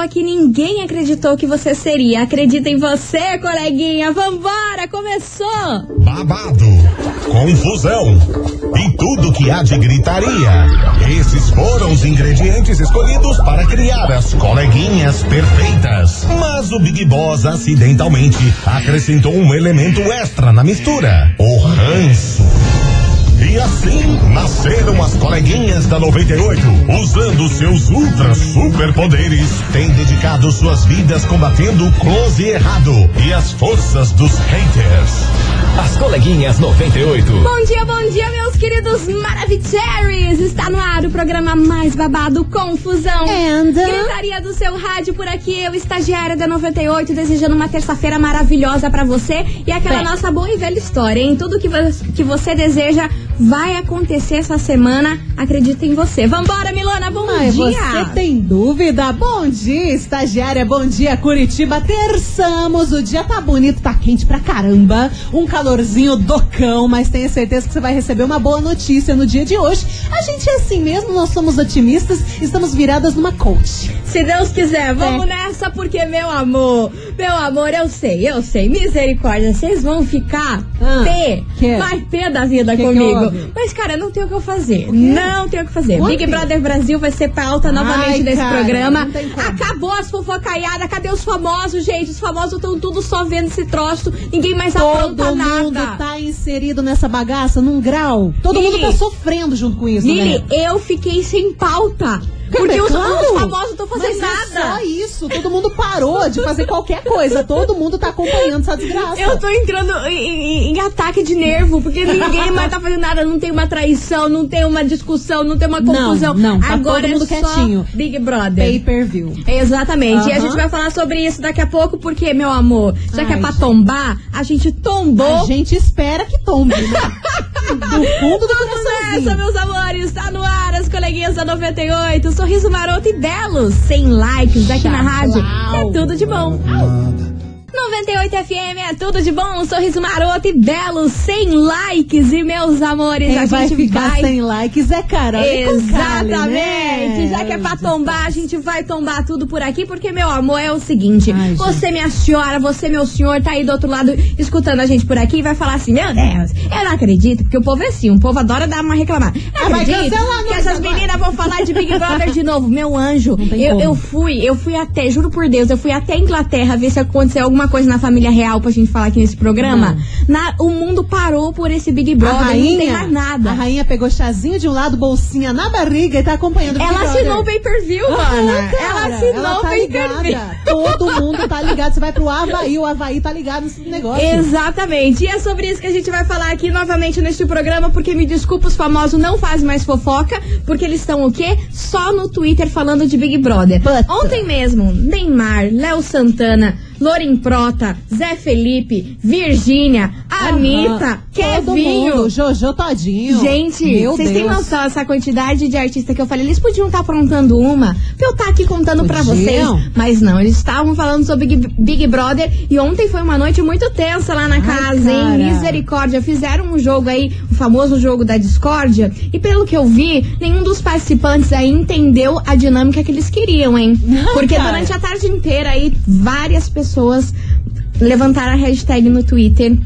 pessoa que ninguém acreditou que você seria. Acredita em você, coleguinha. Vambora, começou! Babado, confusão e tudo que há de gritaria. Esses foram os ingredientes escolhidos para criar as coleguinhas perfeitas. Mas o Big Boss acidentalmente acrescentou um elemento extra na mistura: o ranço. E assim nasceram as coleguinhas da 98. Usando seus ultra superpoderes, têm dedicado suas vidas combatendo o close e errado e as forças dos haters. As coleguinhas 98. Bom dia, bom dia, meus queridos Maravicheries! Está no ar o programa mais babado Confusão. And? Gritaria do seu rádio por aqui, eu, estagiária da 98, desejando uma terça-feira maravilhosa pra você e aquela Bem. nossa boa e velha história, hein? Tudo que, vo- que você deseja vai acontecer essa semana, acredita em você. Vambora, Milona, bom Ai, dia! você tem dúvida? Bom dia, estagiária. Bom dia, Curitiba. Terçamos. O dia tá bonito, tá quente pra caramba. Um calorzinho do cão, mas tenha certeza que você vai receber uma boa notícia no dia de hoje. A gente é assim mesmo, nós somos otimistas, estamos viradas numa coach. Se Deus quiser, vamos É. nessa, porque, meu amor, meu amor, eu sei, eu sei, misericórdia, vocês vão ficar Ah, pé, que? mais pé da vida Que que Mas, cara, não tem o que eu fazer, não tem o que fazer. Big Brother Brasil vai ser pauta novamente Ai, desse cara, programa. Acabou as fofocaiadas, cadê os famosos, gente? Os famosos estão tudo só vendo esse troço, ninguém mais Todo apronta mundo nada. tá inserido nessa bagaça num grau. Todo Lili. mundo tá sofrendo junto com isso, Lili, né? eu fiquei sem pauta. Porque é os, claro. os famosos não estão fazendo Mas nada. É só isso. Todo mundo parou de fazer qualquer coisa. Todo mundo tá acompanhando essa desgraça. Eu tô entrando em, em- em ataque de nervo, porque ninguém mais tá fazendo nada. Não tem uma traição, não tem uma discussão, não tem uma Não, confusão. não, tá Agora todo mundo é quietinho. Big Brother. Pay per view. Exatamente. E a gente vai falar sobre isso daqui a pouco, porque, meu amor, já que é Ai, pra gente. tombar, a gente tombou. A gente espera que tombe, né? Do fundo do Vamos nessa, meus amores. Tá no ar, as coleguinhas da 98. Sorriso maroto e belo. Sem likes aqui na rádio. É tudo de bom. 98 FM é tudo de bom, um sorriso maroto e belo, sem likes e meus amores, Quem a vai gente ficar vai sem likes é Carol. Exatamente! Kali, né? Já que é pra tombar, a gente vai tombar tudo por aqui, porque, meu amor, é o seguinte: Ai, gente. você, minha senhora, você, meu senhor, tá aí do outro lado escutando a gente por aqui e vai falar assim: Meu Deus, eu não acredito, porque o povo é assim, o povo adora dar uma reclamada. Não Ah, vai acredito que essas meninas vão falar de Big Brother de novo. Meu anjo, eu, eu fui, eu fui até, juro por Deus, eu fui até a Inglaterra ver se aconteceu alguma coisa na família real pra gente falar aqui nesse programa. Na- o mundo parou por esse Big Brother, rainha, não tem mais nada. a rainha pegou chazinho de um lado, bolsinha na barriga e tá acompanhando o Big Ela assinou o pay-per-view, Ah, ela assinou ela o tá pay-per-view. ligada. Todo mundo tá ligado. Você vai pro Havaí, o Havaí tá ligado nesse negócio. Exatamente. E é sobre isso que a gente vai falar aqui novamente neste programa, porque me desculpa, os famosos não fazem mais fofoca, porque eles estão o quê? Só no Twitter falando de Big Brother. Puta. Ontem mesmo, Neymar, Léo Santana, Loren Prota, Zé Felipe, Virgínia, Anitta, Kevinho. mundo, Jojo todinho. Gente, vocês têm noção essa quantidade de artistas que eu falei? Eles podiam estar aprontando uma pra eu estar aqui contando pra Podiam. vocês. Mas não, eles estavam falando sobre Big, Big Brother e ontem foi uma noite muito tensa lá na Ai, casa, hein? cara. Misericórdia. Fizeram um jogo aí, o famoso jogo da discórdia. E pelo que eu vi, nenhum dos participantes aí entendeu a dinâmica que eles queriam, hein? Porque durante a tarde inteira aí, várias pessoas levantaram a hashtag no Twitter.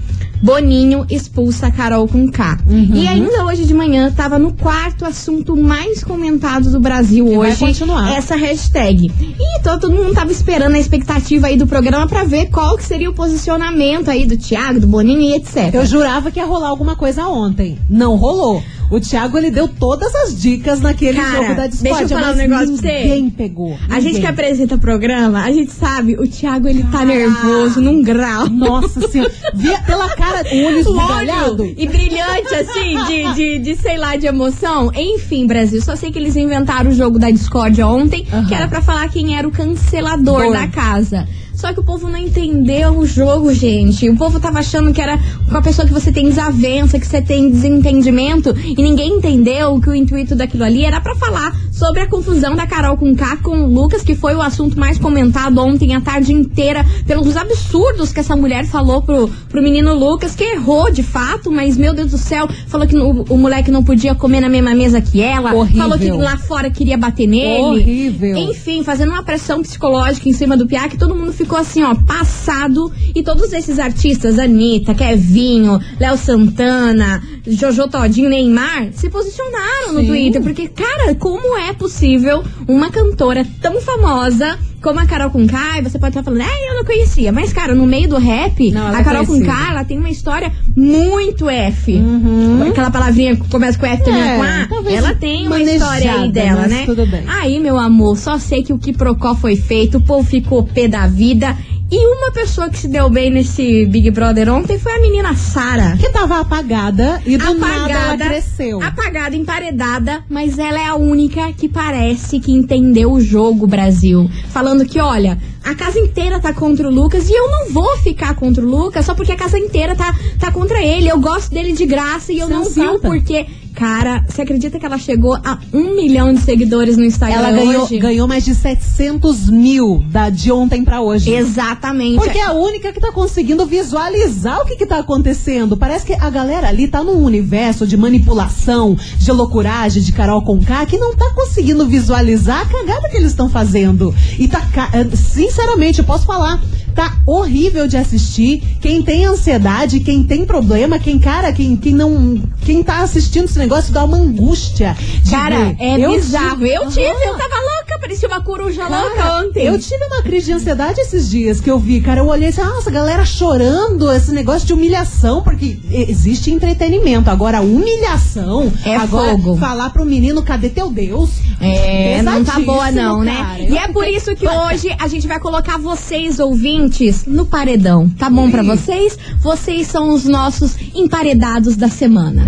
Boninho expulsa a Carol com K. Uhum. E ainda hoje de manhã tava no quarto assunto mais comentado do Brasil E vai hoje. continuar. Essa hashtag. E to- todo mundo tava esperando a expectativa aí do programa pra ver qual que seria o posicionamento aí do Thiago, do Boninho e etc. Eu jurava que ia rolar alguma coisa ontem. Não rolou. O Thiago, ele deu todas as dicas naquele Cara, jogo da deixa eu falar um negócio pra você. ninguém pegou. A gente ninguém. que apresenta programa, a gente sabe, o Thiago ele tá Ah. nervoso num grau. Nossa senhora. Via pela cara, o olho esbugalhado. E brilhante, assim, de, de, de, sei lá, de emoção. Enfim, Brasil, só sei que eles inventaram o jogo da discórdia ontem, que era pra falar quem era o cancelador Dor. da casa. Só que o povo não entendeu o jogo, gente. O povo tava achando que era com a pessoa que você tem desavença, que você tem desentendimento, e ninguém entendeu que o intuito daquilo ali era pra falar sobre a confusão da Carol com K com o Lucas, que foi o assunto mais comentado ontem a tarde inteira, pelos absurdos que essa mulher falou pro, pro menino Lucas, que errou de fato, mas meu Deus do céu, falou que o, o moleque não podia comer na mesma mesa que ela, Horrível. falou que lá fora queria bater nele. Horrível. Enfim, fazendo uma pressão psicológica em cima do Piá, que todo mundo ficou assim, ó, passado. E todos esses artistas, Anitta, Kevinho, Léo Santana, Jojo Todinho, Neymar, se posicionaram no Sim. Twitter. Porque, cara, como é possível uma cantora tão famosa como a Carol Conká, e você pode estar falando, é, eu não conhecia. Mas, cara, no meio do rap, Não, a é Carol conhecida. Conká, ela tem uma história muito F. Uhum. Aquela palavrinha que começa com F termina É, com A. Ela tem uma história aí dela, né? tudo bem. Aí, meu amor, só sei que o que Procó foi feito, o povo ficou pé da vida. E uma pessoa que se deu bem nesse Big Brother ontem foi a menina Sara. Que tava apagada e do nada ela Apagada, cresceu. apagada, emparedada, mas ela é a única que parece que entendeu o jogo, Brasil. Falando que, olha, a casa inteira tá contra o Lucas e eu não vou ficar contra o Lucas só porque a casa inteira tá, tá contra ele. Eu gosto dele de graça e eu não vi o Sensata. porquê. Cara, você acredita que ela chegou a um milhão de seguidores no Instagram Ela ganhou, hoje? ganhou mais de 700 mil da, de ontem pra hoje. Exatamente. Porque é a única que tá conseguindo visualizar o que que tá acontecendo. Parece que a galera ali tá num universo de manipulação, de loucuragem, de Carol Conká, que não tá conseguindo visualizar a cagada que eles estão fazendo. E tá, eh, sinceramente, eu posso falar, tá horrível de assistir. Quem tem ansiedade, quem tem problema, quem, cara, quem, quem não. Quem tá assistindo esse negócio dá uma angústia. Cara, ver. é Eu bizarro. tive- Eu tive, eu tava louca, parecia uma coruja Cara, louca ontem. Eu tive uma crise de ansiedade esses dias que eu vi, cara. Eu olhei assim, nossa, a galera chorando, esse negócio de humilhação, porque existe entretenimento. Agora, humilhação. É agora, fogo. falar pro menino, cadê teu Deus? É, não tá boa não, né? cara. E Eu é por isso que hoje a gente vai colocar vocês, ouvintes, no paredão. Tá bom pra vocês? Vocês são os nossos emparedados da semana.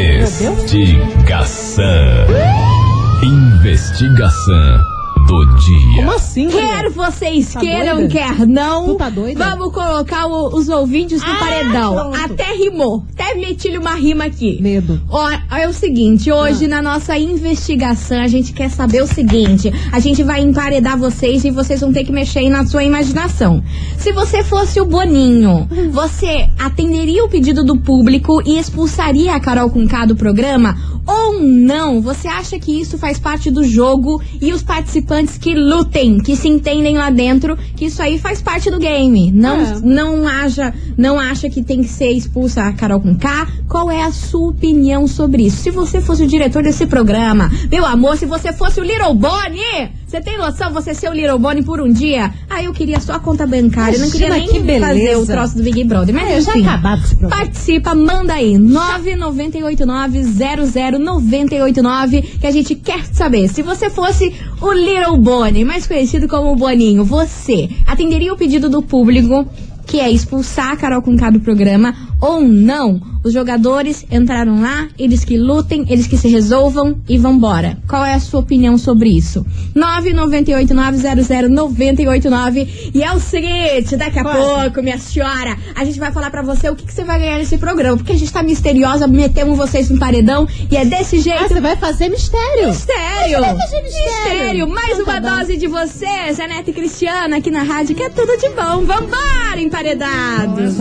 Investigação. Investigação do dia. Como assim, Quer mulher? vocês Tá queiram, doida? quer não. Tu tá doida? Vamos colocar o- os ouvintes no Ah, paredão. pronto. Até rimou. Até meti-lhe uma rima aqui. Medo. Ó, é o seguinte, hoje Ah. na nossa investigação a gente quer saber o seguinte: a gente vai emparedar vocês e vocês vão ter que mexer aí na sua imaginação. Se você fosse o Boninho, você atenderia o pedido do público e expulsaria a Carol com K do programa? Ou não? Você acha que isso faz parte do jogo e os participantes que lutem, que se entendem lá dentro, que isso aí faz parte do game? Não, É. não acha, não acha que tem que ser expulsa a Carol com K? Qual é a sua opinião sobre isso? Se você fosse o diretor desse programa, meu amor, se você fosse o Little Bonnie, você tem noção você ser o Little Bonnie por um dia? Ah, eu queria só a conta bancária, eu não queria nem que beleza. fazer o troço do Big Brother. Mas Ah, eu já enfim, acabado com esse programa. participa, manda aí, 998900989, que a gente quer saber. Se você fosse o Little Bonnie, mais conhecido como o Boninho, você atenderia o pedido do público, que é expulsar a Carol com do programa, ou não? Os jogadores entraram lá, eles que lutem, eles que se resolvam e vambora. Qual é a sua opinião sobre isso? 998900989 e é o seguinte, daqui a Quase. pouco, minha senhora, a gente vai falar pra você o que, que você vai ganhar nesse programa, porque a gente tá misteriosa, metemos vocês no paredão e é desse jeito. Ah, você vai fazer mistério. Mistério! Você vai fazer mistério. Mais Então tá uma bom. dose de vocês, Janete e Cristiana, aqui na rádio, que é tudo de bom. Vambora, emparedados!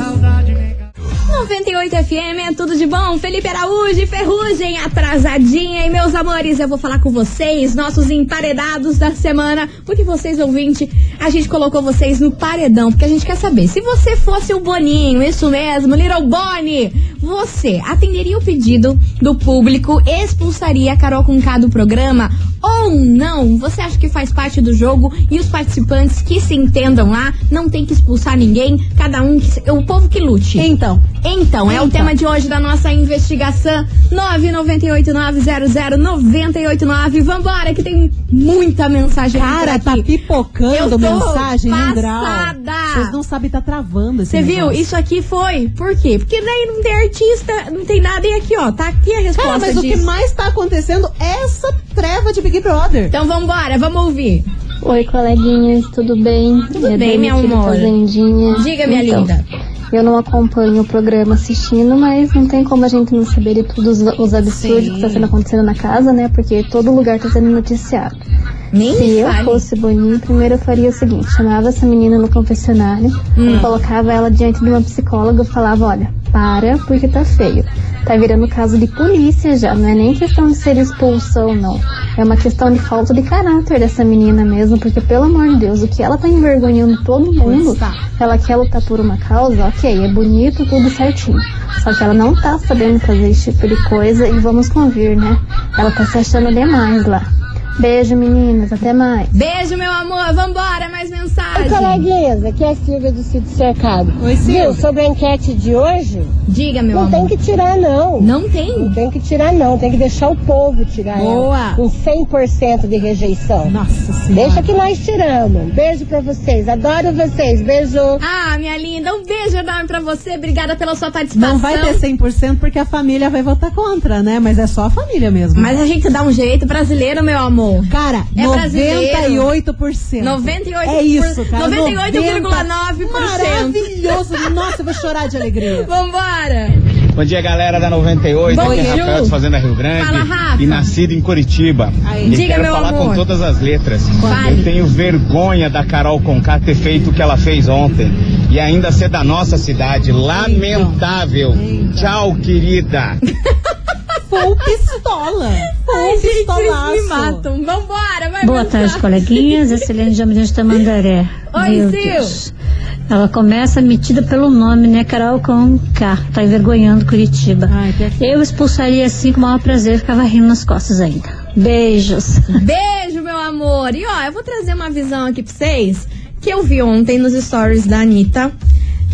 98 FM, é tudo de bom? Felipe Araújo Ferrugem, atrasadinha. E meus amores, eu vou falar com vocês, nossos emparedados da semana, porque vocês, ouvinte, a gente colocou vocês no paredão, porque a gente quer saber, se você fosse o Boninho, isso mesmo, Little Bonnie, você atenderia o pedido do público, expulsaria a Carol com K do programa ou não? Você acha que faz parte do jogo e os participantes que se entendam lá, não tem que expulsar ninguém, cada um, que o povo que lute. Então, Então, é o Então. tema de hoje da nossa investigação 998900989. Vambora, que tem muita mensagem cara, tá aqui. pipocando Eu tô mensagem grau. passada. Vocês não sabem, tá travando esse Você viu? Isso aqui foi. Por quê? Porque daí não tem artista, não tem nada. E aqui, ó, tá aqui a resposta Cara, mas o que disso. mais tá acontecendo é essa treva de Big Brother. Então vambora, vamos ouvir. Oi, coleguinhas, tudo bem? Tudo É bem, do amor. Fazendinha. Diga, minha Então, linda. Eu não acompanho o programa assistindo, mas não tem como a gente não saber de todos os, os absurdos Sim. que está sendo acontecendo na casa, né? Porque todo lugar está sendo noticiado. Nem Se eu fale. fosse Boninho, primeiro eu faria o seguinte: chamava essa menina no confessionário, Hum. colocava ela diante de uma psicóloga e falava: olha, para porque tá feio. Tá virando caso de polícia já, não é nem questão de ser expulsão, não. É uma questão de falta de caráter dessa menina mesmo, porque pelo amor de Deus, o que ela tá envergonhando todo mundo, ela quer lutar por uma causa, ok, é bonito, tudo certinho. Só que ela não tá sabendo fazer esse tipo de coisa e vamos convir, né? Ela tá se achando demais lá. Beijo, meninas, até mais. Beijo, meu amor. Vambora, mais mensagem. Coleguinhas, aqui é a Silvia do Sítio Cercado. Oi, Silvia. Viu, sobre a enquete de hoje, Diga, meu não amor. tem que tirar não. Não Não tem? tem que tirar não, tem que deixar o povo tirar Boa. ela. Com 100% de rejeição. Nossa senhora. Deixa que nós tiramos. Beijo pra vocês, adoro vocês, beijo. Ah, minha linda, um beijo enorme pra você. Obrigada pela sua participação. Não vai ter 100% porque a família vai votar contra, né? Mas é só a família mesmo. Mas a gente dá um jeito brasileiro, meu amor. Cara, É brasileiro. 98%. 98%. É isso, cara. 98,9%. Maravilhoso. Nossa, eu vou chorar de alegria. Vambora. Bom dia, galera da 98. Bom Aqui é. Rafael de Fazenda Rio Grande. Fala, Rafa. E nascido em Curitiba. Aí. E Diga, quero meu falar amor. com todas as letras. Fale. Eu tenho vergonha da Carol Conká ter feito o que ela fez ontem. E ainda ser da nossa cidade. Lamentável. Tchau, querida. Full pistola. Full Ai, gente, pistolaço. me matam. Vambora, vai Boa tarde, coleguinhas. Excelente Jamirante de Tamandaré. Oi, Meu Sil. Deus. Ela começa metida pelo nome, né? Carol com K. Tá envergonhando Curitiba. Ai. Eu expulsaria assim com o maior prazer, ficava rindo nas costas ainda. Beijos. Beijo, meu amor. E ó, eu vou trazer uma visão aqui pra vocês que eu vi ontem nos stories da Anitta.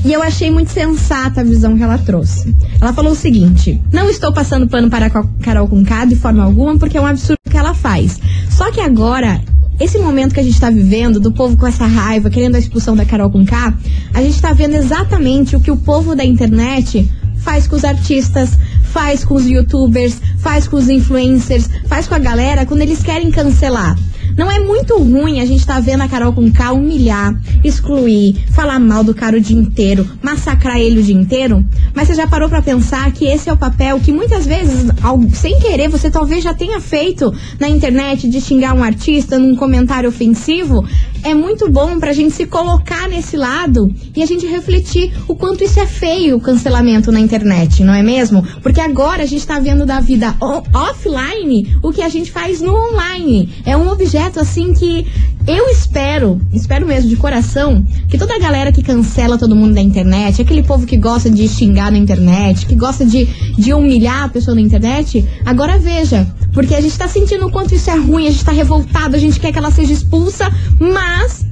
E eu achei muito sensata a visão que ela trouxe. Ela falou o seguinte: não estou passando pano para Carol Conká de forma alguma, porque é um absurdo que ela faz. Só que agora, esse momento que a gente tá vivendo, do povo com essa raiva, querendo a expulsão da Carol Conká, a gente tá vendo exatamente o que o povo da internet faz com os artistas, faz com os youtubers, faz com os influencers, faz com a galera quando eles querem cancelar. Não é muito ruim a gente tá vendo a Carol com K humilhar, excluir, falar mal do cara o dia inteiro, massacrar ele o dia inteiro? Mas você já parou pra pensar que esse é o papel que muitas vezes, ao- sem querer, você talvez já tenha feito na internet de xingar um artista num comentário ofensivo? É muito bom pra gente se colocar nesse lado e a gente refletir o quanto isso é feio, o cancelamento na internet, não é mesmo? Porque agora a gente tá vendo da vida offline o que a gente faz no online. É um objeto assim que eu espero, espero mesmo de coração, que toda a galera que cancela todo mundo da internet, aquele povo que gosta de xingar na internet, que gosta de, de humilhar a pessoa na internet, agora veja. Porque a gente tá sentindo o quanto isso é ruim, a gente tá revoltado, a gente quer que ela seja expulsa, mas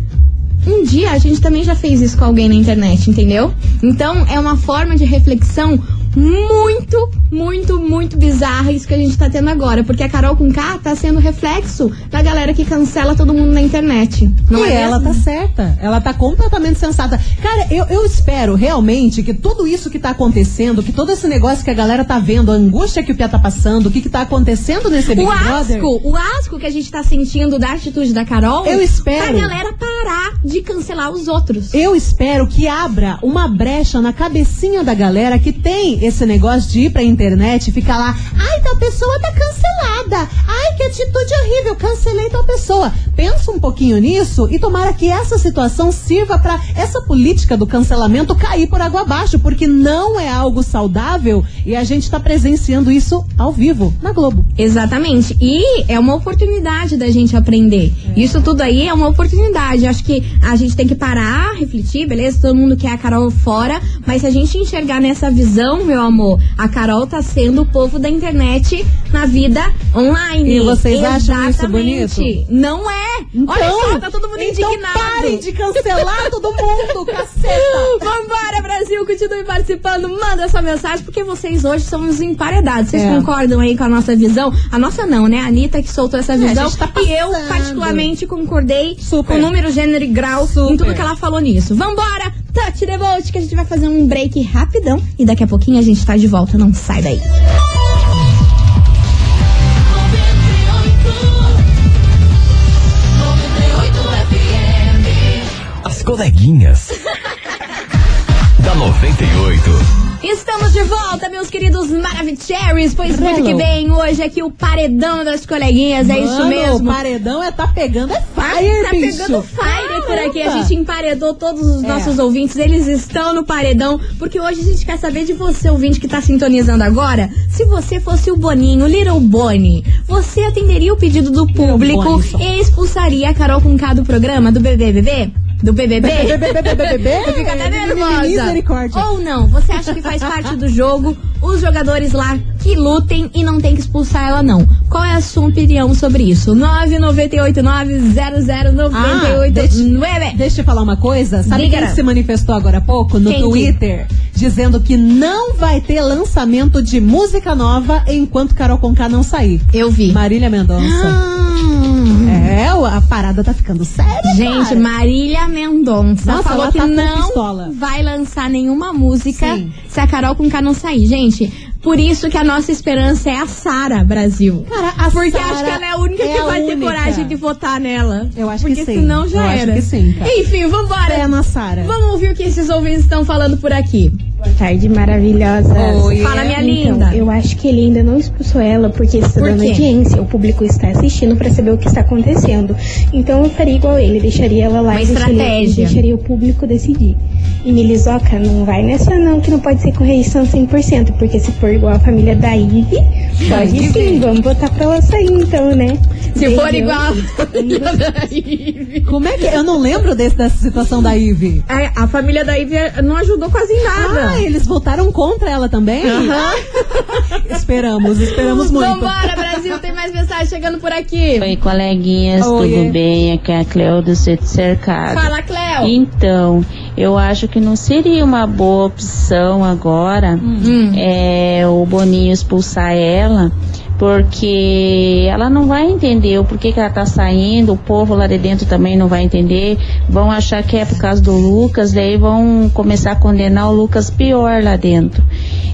um dia a gente também já fez isso com alguém na internet, entendeu? Então é uma forma de reflexão muito, muito, muito bizarra isso que a gente tá tendo agora. Porque a Carol com K tá sendo reflexo da galera que cancela todo mundo na internet. Não e é ela mesmo? tá certa. Ela tá completamente sensata. Cara, eu, eu espero realmente que tudo isso que tá acontecendo, que todo esse negócio que a galera tá vendo, a angústia que o Pia tá passando, o que que tá acontecendo nesse Big O Brother. asco, o asco que a gente tá sentindo da atitude da Carol. Eu espero. Pra galera parar de cancelar os outros. Eu espero que abra uma brecha na cabecinha da galera que tem esse negócio de ir pra internet e ficar lá, ai, tal pessoa tá cancelada. Ai, que atitude horrível, cancelei tal pessoa. Pensa um pouquinho nisso e tomara que essa situação sirva pra essa política do cancelamento cair por água abaixo, porque não é algo saudável e a gente tá presenciando isso ao vivo na Globo. Exatamente. E é uma oportunidade da gente aprender. Isso tudo aí é uma oportunidade. Acho que a gente tem que parar, refletir, beleza? Todo mundo quer a Carol fora, mas se a gente enxergar nessa visão, meu amor, a Carol tá sendo o povo da internet na vida online. E vocês acham isso Exatamente. bonito? Não é. Olha só, tá todo mundo então indignado. parem de cancelar todo mundo, caceta. Vambora, Brasil! Continue participando, manda sua mensagem, porque vocês hoje são os emparedados. Vocês É. concordam aí com a nossa visão? A nossa não, né? A Anitta que soltou essa É, visão. gente tá e eu, particularmente, concordei Super. com número, gênero e grau em Super. tudo que ela falou nisso. Vambora! Touch the vote, que a gente vai fazer um break rapidão. E daqui a pouquinho a gente tá de volta. Não sai daí. As coleguinhas. da da 98. Estamos de volta, meus queridos Maravicheries, pois muito que bem, hoje aqui o paredão das coleguinhas, é isso Mano, mesmo. O paredão é tá pegando é fire, tá bicho. pegando fire por aqui. A gente emparedou todos os É. nossos ouvintes, eles estão no paredão, porque hoje a gente quer saber de você, ouvinte, que tá sintonizando agora. Se você fosse o Boninho, Little Bonnie, você atenderia o pedido do público Bonnie e expulsaria a Carol com K do programa, do BBB? Do BBB? BBB? Eu fico até nervosa. Ou não, você acha que faz parte do jogo, os jogadores lá que lutem e não tem que expulsar ela, não. Qual é a sua opinião sobre isso? 998900989. deixa- Deixa eu falar uma coisa. Sabe Diga. quem se manifestou agora há pouco no Quem que? Dizendo que não vai ter lançamento de música nova enquanto Carol Conká não sair. Eu vi. Marília Mendonça. Ah. É, a parada tá ficando séria, Gente, cara. Marília Mendonça Nossa, falou que tá não pistola. vai lançar nenhuma música Sim. se a Carol com K não sair. Gente, por isso que a nossa esperança é a Sara Brasil. Cara, a Porque Sara acho que ela é a única é que a vai ter única. coragem de votar nela. Eu acho Porque que sim. senão já Eu acho era. que sim, cara. Enfim, vambora. Na Sara. Vamos ouvir o que esses ouvintes estão falando por aqui. Boa tarde, maravilhosa. Oi. Fala, minha Então, linda. eu acho que ele ainda não expulsou ela porque está Por dando quê? audiência. O público está assistindo para saber o que está acontecendo. Então eu faria igual ele, deixaria ela lá Uma e deixaria, estratégia. deixaria o público decidir. E Milizoca, não vai nessa não, que não pode ser correção 100%, porque se for igual a família da Ive, pode Ivy. sim, vamos botar pra ela sair então, né? Se for igual. Como é que. Eu não lembro desse, dessa situação da Ivy. É, a família da Ivy não ajudou quase em nada. Ah, eles votaram contra ela também? esperamos, esperamos muito. Vambora, Brasil, tem mais mensagem chegando por aqui. Oi, coleguinhas, Oiê. tudo bem? Aqui é a Cleo do Centro Cercado. Fala, Cleo. Então, eu acho que não seria uma boa opção agora Hum. é, o Boninho expulsar ela, porque ela não vai entender o porquê que ela tá saindo, o povo lá de dentro também não vai entender, vão achar que é por causa do Lucas, daí vão começar a condenar o Lucas pior lá dentro.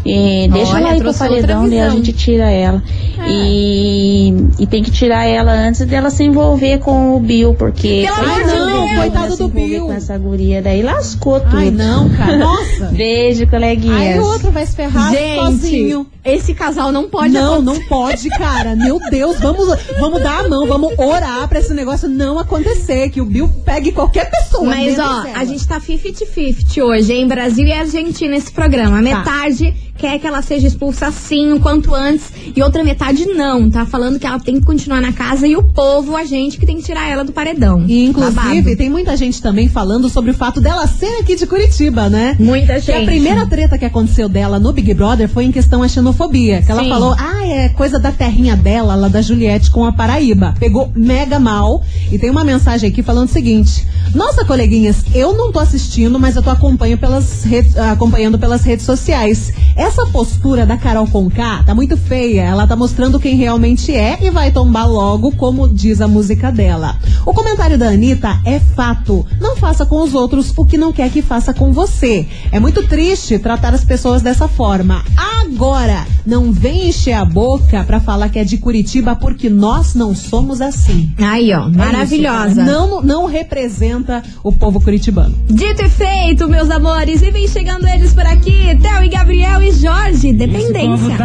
E deixa Olha, ela ir pro paredão, daí a gente tira ela. E, e tem que tirar ela antes dela se envolver com o Bill, porque Pelo amor de dela Deus, coitado do Bill. Com essa guria daí lascou tudo. Ai, não, cara. Nossa. Beijo, coleguinhas. Aí o outro vai se ferrar Gente, sozinho. esse casal não pode não, acontecer. não pode, cara. Meu Deus, vamos, vamos dar a mão, vamos orar pra esse negócio não acontecer, que o Bill pegue qualquer pessoa. Mas, ó, a gente tá 50-50 hoje, hein? Brasil e Argentina nesse programa. Tá. Metade quer que ela seja expulsa assim, o quanto antes, e outra metade não. Tá falando que ela tem que continuar na casa e o povo, a gente, que tem que tirar ela do paredão. E, inclusive, Babado. tem muita gente também falando sobre o fato dela ser aqui de Curitiba, né? Muita Que gente. a primeira treta que aconteceu dela no Big Brother foi em questão à xenofobia. Que ela Sim. falou, ah, é coisa da terrinha dela, lá da Juliette com a Paraíba. Pegou mega mal. E tem uma mensagem aqui falando o seguinte: Nossa, coleguinhas, eu não tô assistindo, mas eu tô acompanho pelas redes- acompanhando pelas redes sociais. Essa postura da Carol Conká tá muito feia. Ela tá mostrando quem realmente é e vai tombar logo, como diz a música dela. O comentário da Anitta é fato. Não faça com os outros o que não quer que faça com você. É muito triste tratar as pessoas dessa forma. Agora, não vem encher a boca pra falar que é de Curitiba porque nós não somos assim. Aí, ó, É maravilhosa. não, não representa o povo curitibano. Dito e feito, meus amores. E vem chegando eles por aqui. Theo e Gabriel e Jorge. Dependência.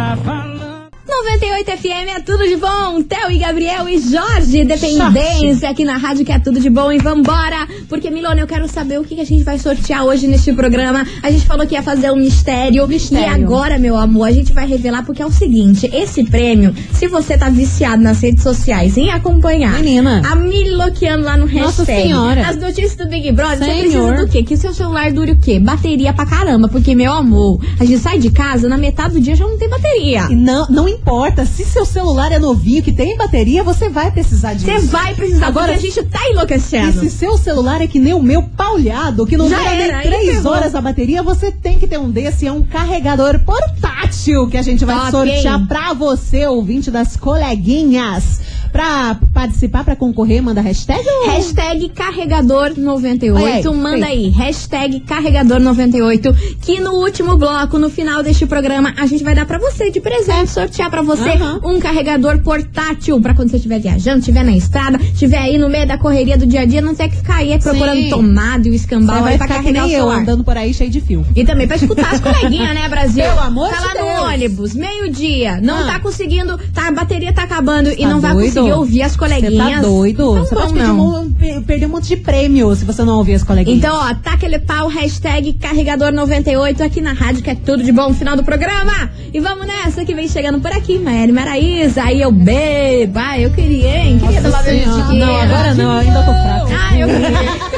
98 FM é tudo de bom. Theo e Gabriel e Jorge. Dependência aqui na rádio que é tudo de bom. E vambora. Porque, Milona, eu quero saber o que que a gente vai sortear hoje neste programa. A gente falou que ia fazer um mistério. Mistério. E agora, meu amor, a gente vai revelar porque é o seguinte: esse prêmio, se você tá viciado nas redes sociais em acompanhar Menina. a Miloqueando lá no Nossa hashtag, Senhora. as notícias do Big Brother, você Senhor. precisa do quê? Que seu celular dure o quê? Bateria pra caramba. Porque, meu amor, a gente sai de casa, na metade do dia já não tem bateria. Não, não importa se seu celular é novinho, que tem bateria, você vai precisar disso. Você vai precisar, Agora, a gente tá E enlouquecendo. se seu celular é que nem o meu paulhado, que não Já dura era, nem três horas a bateria, você tem que ter um desse. É um carregador portátil que a gente vai Top, sortear hein? pra você, ouvinte das coleguinhas. Pra participar, pra concorrer, manda hashtag ou... Hashtag carregador98. Oi, oi, Manda aí. Hashtag carregador98. Que no último bloco, no final deste programa, a gente vai dar pra você de presente, sortear pra você Aham. um carregador portátil. Pra quando você estiver viajando, estiver na estrada, estiver aí no meio da correria do dia a dia, não ter que ficar aí procurando Sim. tomada e o Você escambau vai ficar que carregar o nem eu, andando por aí cheio de fio. E também pra escutar as coleguinhas, né, Brasil? Pelo amor tá de lá no Deus. ônibus, meio-dia, não Ah. tá conseguindo, tá, a bateria tá acabando e Tá não vai doido? Conseguir ouvir as Você coleguinhas. tá doido? Não Você pode pedir não. um, pe- perder um monte de prêmio se você não ouvir as coleguinhas. Então, ó, tá aquele pau, hashtag carregador98 aqui na rádio, que é tudo de bom no final do programa. E vamos nessa que vem chegando por aqui, Maíra Maraíza. Aí eu bebo. Ah, eu queria, hein? Queria tomar chiqueira. Não, agora não, eu ainda tô fraca. Ah, eu queria.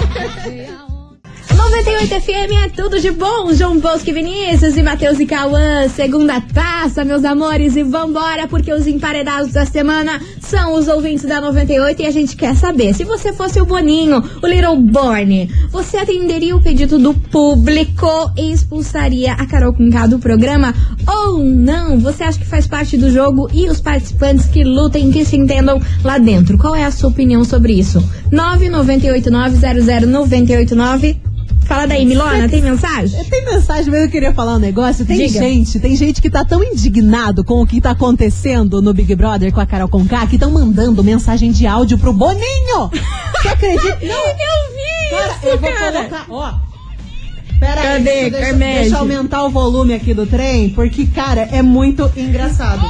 98 FM é tudo de bom. João Bosco e Vinícius e Matheus e Cauã. Segunda taça, meus amores. E vambora, porque os emparedados da semana são os ouvintes da 98 e a gente quer saber. Se você fosse o Boninho, o Little Borne, você atenderia o pedido do público e expulsaria a Carol Conká do programa? Ou não? Você acha que faz parte do jogo e os participantes que lutem, que se entendam lá dentro? Qual é a sua opinião sobre isso? 998900989 Fala daí, Milona, tem mensagem? Tem mensagem, mas eu queria falar um negócio. Tem Diga. gente, tem gente que tá tão indignado com o que tá acontecendo no Big Brother com a Carol Conká que estão mandando mensagem de áudio pro Boninho. Você acredita? Não, Eu vi cara, isso, eu vou cara. colocar, ó. Pera aí, Cadê, deixa, deixa, deixa eu aumentar o volume aqui do trem, porque, cara, é muito engraçado.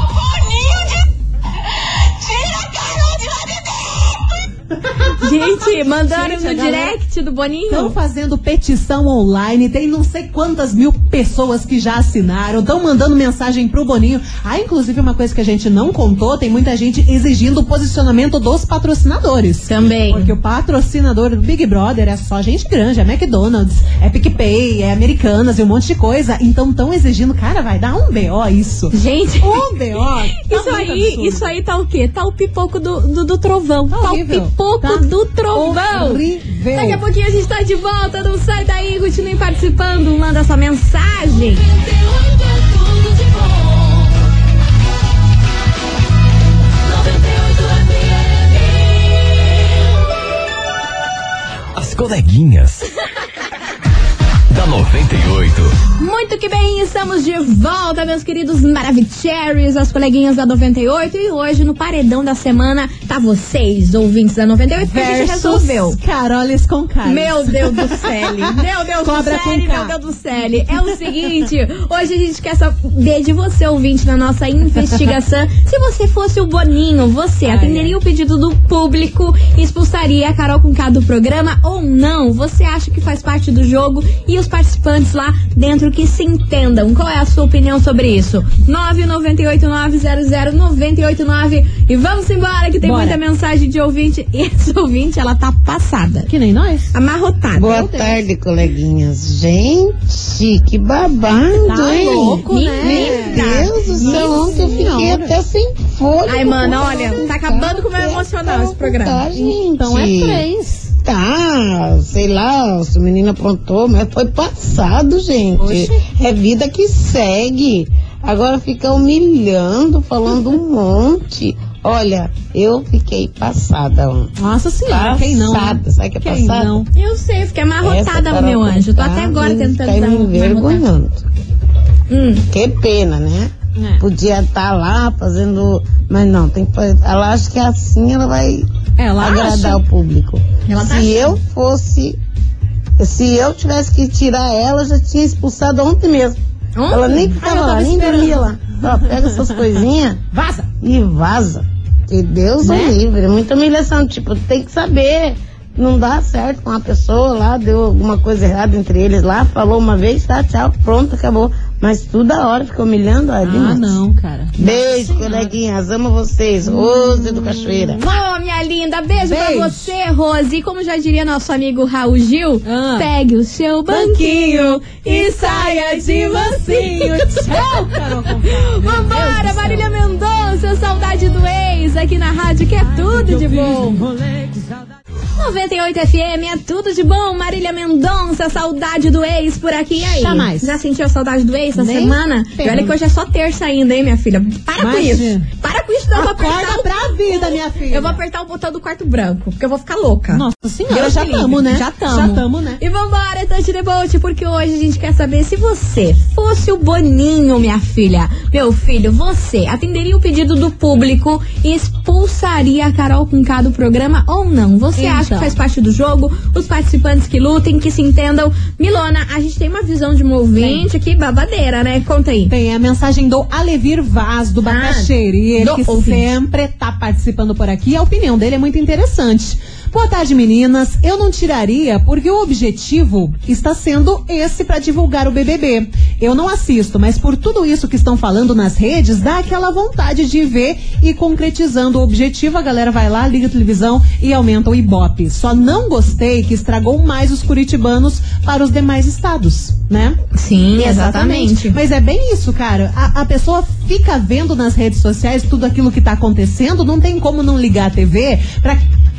Gente, mandaram Gente, no direct do Boninho. Estão fazendo petição online, tem não sei quantas mil pessoas que já assinaram, estão mandando mensagem pro Boninho. Ah, inclusive uma coisa que a gente não contou, tem muita gente exigindo o posicionamento dos patrocinadores. Também. Porque o patrocinador do Big Brother é só gente grande, é McDonald's, é PicPay, é Americanas e um monte de coisa. Então estão exigindo, cara, vai dar um BO isso. Gente, Um BO. tá isso aí, absurdo. isso aí tá o quê? Tá o pipoco do, do, do trovão. Tá, horrível. o pipoco Tá do trovão. horrível. Daqui a pouquinho a gente tá de volta, não sai daí, continue participando, manda sua mensagem. As coleguinhas. Da 98. Muito que bem, estamos de volta, meus queridos Maravicheries, as coleguinhas da 98. E hoje, no paredão da semana, tá vocês, ouvintes da 98, que a gente resolveu. Carolis com Carlos. Meu Deus do céu. Meu Deus Cobra do céu, K. meu Deus do céu. É o seguinte, hoje a gente quer saber de você, ouvinte, na nossa investigação. Se você fosse o Boninho, você Ai, atenderia o pedido do público e expulsaria a Carol com K do programa ou não? Você acha que faz parte do jogo e os participantes lá dentro que se entendam? Qual é a sua opinião sobre isso? 998900989 e vamos embora que tem Bora. muita mensagem de ouvinte e essa ouvinte, ela tá passada. Que nem nós. Amarrotada. Boa tarde, coleguinhas. Gente, que babado, Tá hein? louco, né? Meu Deus do céu, ontem eu fiquei até sem folha. Ai, mano, olha, tá acabando com o meu emocional esse programa. Tá, gente. Então é três. Tá, sei lá, se o menino aprontou, mas foi passado, gente. Oxe. É vida que segue. Agora fica humilhando, falando um monte. Olha, eu fiquei passada ontem. Nossa senhora, quem não? né? Passada, sabe o que é Quem passada? não? Eu sei, eu fiquei amarrotada, meu anjo. Tô até agora tentando tá me envergonhando. Hum, Que pena, né? É. Podia estar lá fazendo. Mas não, tem que fazer. Ela acha que assim ela vai Ela agradar acha. o público. Ela tá se eu fosse. Se eu tivesse que tirar ela, já tinha expulsado ontem mesmo. Ontem? Ela nem Ai, eu ficava tava lá, nem dormia lá. Ó, pega essas coisinhas Vaza! e vaza. Que Deus Né? o livre. É muita humilhação. Tipo, tem que saber. Não dá certo com uma pessoa lá, deu alguma coisa errada entre eles lá, falou uma vez, tá, tchau, pronto, acabou. Mas toda hora fica humilhando, é Ah, demais. não, cara. Beijo, coleguinhas. Amo vocês. Rose do Cachoeira. Ô, minha linda, beijo, pra Beijo. você, Rose. E como já diria nosso amigo Raul Gil, Ah. pegue o seu banquinho e saia de mansinho. Tchau, Carol Conká. Meu Deus do Vambora, céu. Marília Mendonça, saudade do ex, aqui na rádio, que é tudo de bom. 98 FM é tudo de bom. Marília Mendonça, saudade do ex por aqui. E aí? Jamais. Já sentiu a saudade do ex Nem semana? E olha que hoje é só terça ainda, hein, minha filha? Para com Imagina. isso. Não, eu vou apertar o- pra vida, minha filha. Eu vou apertar o botão do quarto branco, porque eu vou ficar louca. Nossa senhora, já tamo, né? Já tamo. Já tamo, né? E vambora, the Boat, porque hoje a gente quer saber se você fosse o Boninho, minha filha. Meu filho, você atenderia o pedido do público e expulsaria a Carol com K do programa ou não? Você Então. acha que faz parte do jogo? Os participantes que lutem, que se entendam. Milona, a gente tem uma visão de um ouvinte aqui, babadeira, né? Conta aí. Tem a mensagem do Alevir Vaz, do Bacaxeri, ele do que sempre tá participando por aqui. A opinião dele é muito interessante. Boa tarde, meninas. Eu não tiraria porque o objetivo está sendo esse para divulgar o BBB. Eu não assisto, mas por tudo isso que estão falando nas redes, dá aquela vontade de ver e concretizando o objetivo, a galera vai lá, liga a televisão e aumenta o Ibope. Só não gostei que estragou mais os curitibanos para os demais estados, né? Sim, exatamente. Mas é bem isso, cara. A, a pessoa fica vendo nas redes sociais tudo aquilo que tá acontecendo, não tem como não ligar a TV pra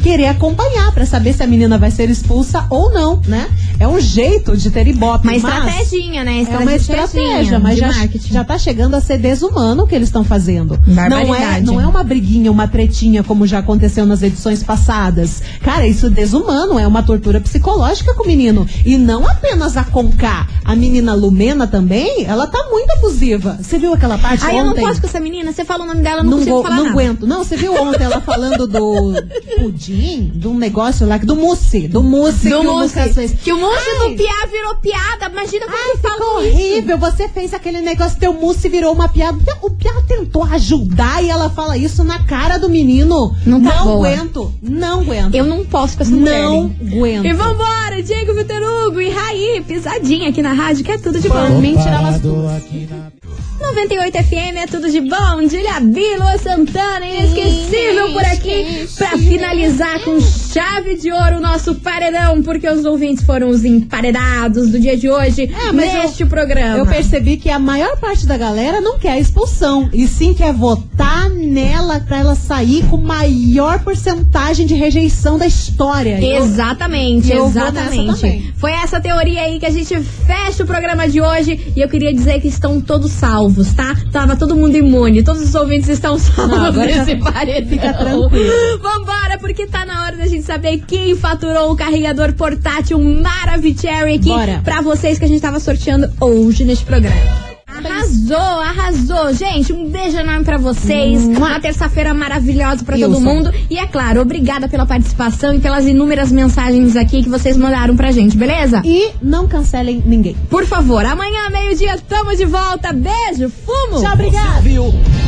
querer acompanhar, pra saber se a menina vai ser expulsa ou não, né? É um jeito de ter ibope. Uma estratégia, né? É uma estratégia, mas já, marketing. já tá chegando a ser desumano o que eles estão fazendo. Não é, não é uma briguinha, uma tretinha, como já aconteceu nas edições passadas. Cara, isso é desumano, é uma tortura psicológica com o menino. E não apenas a Conká. A menina Lumena também, ela tá muito abusiva. Você viu aquela parte Ai, eu não ontem? posso com essa menina. Você fala o nome dela, não, não consigo vou- falar não nada. aguento. Não, você viu ontem ela falando do pudim, de um negócio lá, do mousse, do mousse Do que o mousse. Lucas fez. Que o mousse Ai, do Piá virou piada. Imagina como ele Ficou falou isso. horrível, você fez aquele negócio, teu mousse virou uma piada. O Pia tentou ajudar e ela fala isso na cara do menino. Não tá boa. aguento, não aguento. Eu não posso com essa mulher. não hein? aguento. E vambora, Diego Vitor Hugo e Raí, pisadinha aqui na rádio, que é tudo de bom. Mim, tirar umas 98 FM é tudo de bom. Dília Bilo Santana, inesquecível por aqui. Pra finalizar com chave de ouro o nosso paredão, porque os ouvintes foram os emparedados do dia de hoje É, neste eu- programa. Eu percebi que a maior parte da galera não quer a expulsão, e sim quer votar nela pra ela sair com maior porcentagem de rejeição da história. Eu- Exatamente, eu nessa exatamente. Foi essa teoria aí que a gente fecha o programa de hoje e eu queria dizer que estão todos salvos, tá? Tava todo mundo imune, todos os ouvintes estão salvos Não, agora já desse paredão. fica tranquilo. Vambora, porque tá na hora da gente saber quem faturou o carregador portátil Maravicherry aqui Bora. pra vocês que a gente tava sorteando hoje neste programa. Arrasou, arrasou. Gente, um beijo enorme pra vocês. Uma terça-feira maravilhosa pra todo Wilson. mundo. E é claro, obrigada pela participação e pelas inúmeras mensagens aqui que vocês mandaram pra gente, beleza? E não cancelem ninguém. Por favor, amanhã, meio-dia, tamo de volta. Beijo, fumo! Tchau, obrigada.